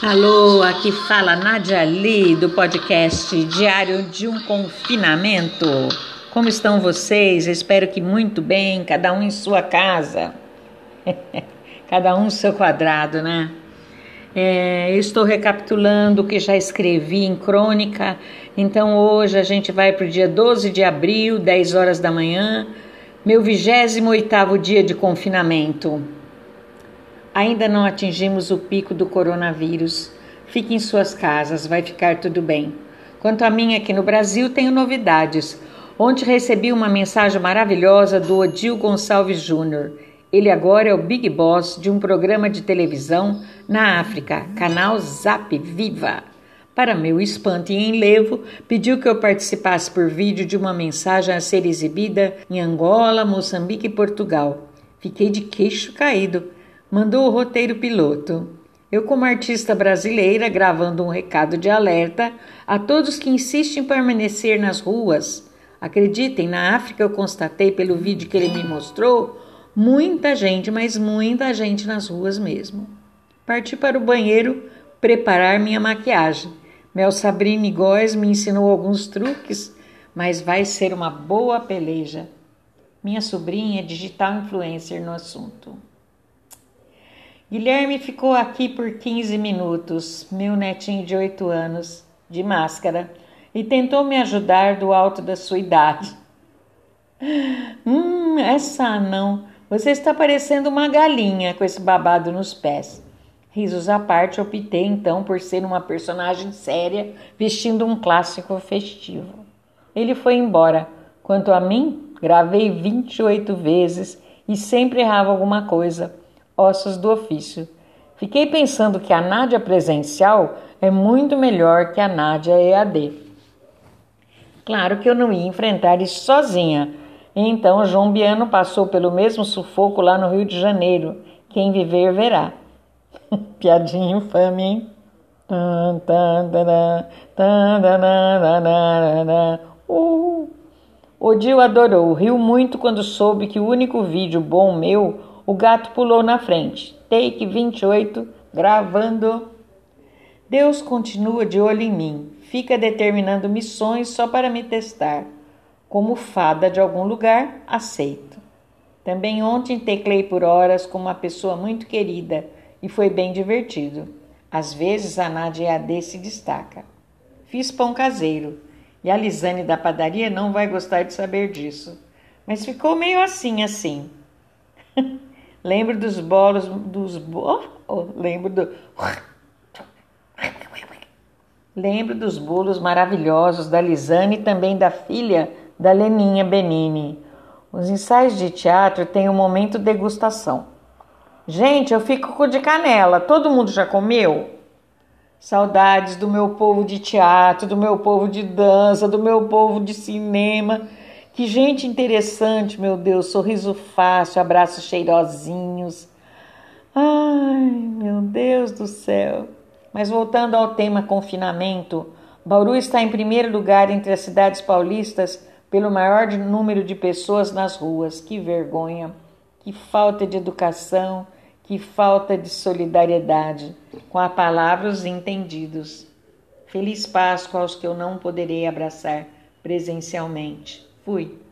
Alô, aqui fala Nadia Lee do podcast Diário de um Confinamento. Como estão vocês? espero que muito bem, cada um em sua casa, cada um seu quadrado, né? É, estou recapitulando o que já escrevi em crônica, então hoje a gente vai para o dia 12 de abril, 10 horas da manhã, meu 28 dia de confinamento. Ainda não atingimos o pico do coronavírus. Fique em suas casas, vai ficar tudo bem. Quanto a mim, aqui no Brasil, tenho novidades. Ontem recebi uma mensagem maravilhosa do Odil Gonçalves Júnior. Ele agora é o Big Boss de um programa de televisão na África, canal Zap Viva. Para meu espanto e enlevo, pediu que eu participasse por vídeo de uma mensagem a ser exibida em Angola, Moçambique e Portugal. Fiquei de queixo caído mandou o roteiro piloto. Eu, como artista brasileira, gravando um recado de alerta a todos que insistem em permanecer nas ruas. Acreditem, na África eu constatei pelo vídeo que ele me mostrou muita gente, mas muita gente nas ruas mesmo. Parti para o banheiro preparar minha maquiagem. Mel Sabrine Góes me ensinou alguns truques, mas vai ser uma boa peleja. Minha sobrinha é digital influencer no assunto. Guilherme ficou aqui por 15 minutos, meu netinho de 8 anos, de máscara, e tentou me ajudar do alto da sua idade. Hum, essa não. Você está parecendo uma galinha com esse babado nos pés. Risos à parte, optei então por ser uma personagem séria, vestindo um clássico festivo. Ele foi embora. Quanto a mim, gravei 28 vezes e sempre errava alguma coisa ossos do ofício. Fiquei pensando que a Nádia presencial é muito melhor que a Nádia EAD. Claro que eu não ia enfrentar isso sozinha. Então João Biano passou pelo mesmo sufoco lá no Rio de Janeiro. Quem viver verá. Piadinha infame, hein? Uh. Odil adorou, riu muito quando soube que o único vídeo bom meu o gato pulou na frente. Take 28, gravando. Deus continua de olho em mim, fica determinando missões só para me testar. Como fada de algum lugar, aceito. Também ontem teclei por horas com uma pessoa muito querida e foi bem divertido. Às vezes a Nádia AD se destaca. Fiz pão caseiro e a Lisane da padaria não vai gostar de saber disso. Mas ficou meio assim, assim. Lembro dos bolos dos oh, oh, lembro do Lembro dos bolos maravilhosos da Lisane e também da filha da Leninha Benini. Os ensaios de teatro têm um momento degustação. Gente, eu fico com de canela. Todo mundo já comeu? Saudades do meu povo de teatro, do meu povo de dança, do meu povo de cinema que gente interessante, meu Deus, sorriso fácil, abraços cheirosinhos. Ai, meu Deus do céu. Mas voltando ao tema confinamento, Bauru está em primeiro lugar entre as cidades paulistas pelo maior número de pessoas nas ruas. Que vergonha, que falta de educação, que falta de solidariedade com a palavra os entendidos. Feliz Páscoa aos que eu não poderei abraçar presencialmente. Fui.